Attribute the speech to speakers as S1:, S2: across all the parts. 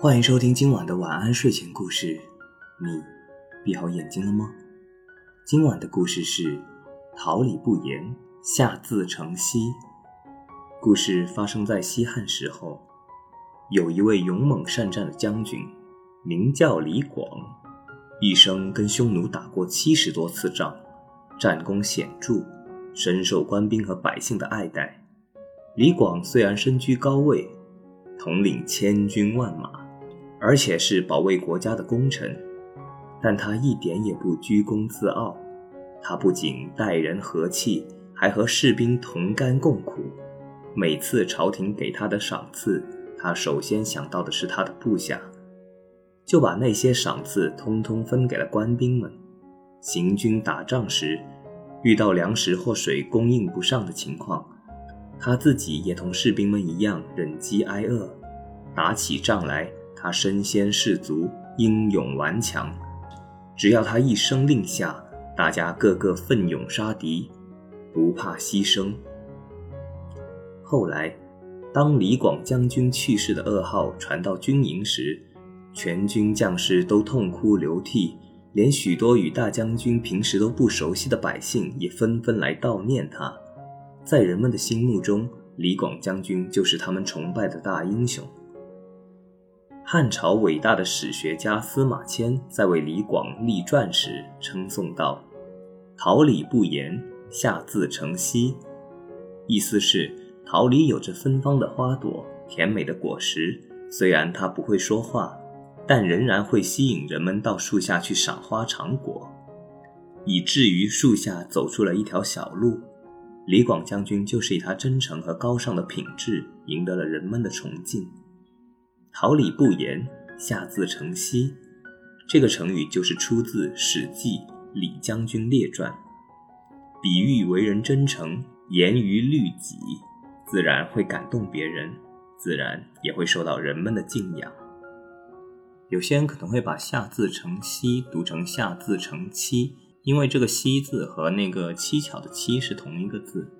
S1: 欢迎收听今晚的晚安睡前故事。你闭好眼睛了吗？今晚的故事是《桃李不言，下自成蹊》。故事发生在西汉时候，有一位勇猛善战的将军，名叫李广，一生跟匈奴打过七十多次仗，战功显著，深受官兵和百姓的爱戴。李广虽然身居高位，统领千军万马。而且是保卫国家的功臣，但他一点也不居功自傲。他不仅待人和气，还和士兵同甘共苦。每次朝廷给他的赏赐，他首先想到的是他的部下，就把那些赏赐通通分给了官兵们。行军打仗时，遇到粮食或水供应不上的情况，他自己也同士兵们一样忍饥挨饿。打起仗来。他身先士卒，英勇顽强。只要他一声令下，大家个个奋勇杀敌，不怕牺牲。后来，当李广将军去世的噩耗传到军营时，全军将士都痛哭流涕，连许多与大将军平时都不熟悉的百姓也纷纷来悼念他。在人们的心目中，李广将军就是他们崇拜的大英雄。汉朝伟大的史学家司马迁在为李广立传时称颂道：“桃李不言，下自成蹊。”意思是桃李有着芬芳的花朵、甜美的果实，虽然它不会说话，但仍然会吸引人们到树下去赏花尝果，以至于树下走出了一条小路。李广将军就是以他真诚和高尚的品质赢得了人们的崇敬。桃李不言，下自成蹊。这个成语就是出自《史记·李将军列传》，比喻为人真诚，严于律己，自然会感动别人，自然也会受到人们的敬仰。有些人可能会把“下自成蹊”读成“下自成蹊”，因为这个“蹊”字和那个蹊跷的“蹊”是同一个字。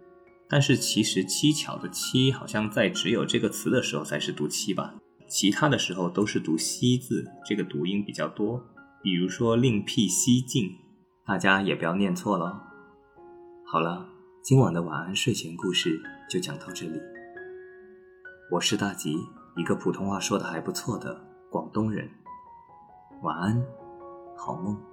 S1: 但是其实“蹊跷”的“蹊”好像在只有这个词的时候才是读“蹊”吧。其他的时候都是读“西”字，这个读音比较多。比如说“另辟蹊径”，大家也不要念错了。好了，今晚的晚安睡前故事就讲到这里。我是大吉，一个普通话说的还不错的广东人。晚安，好梦。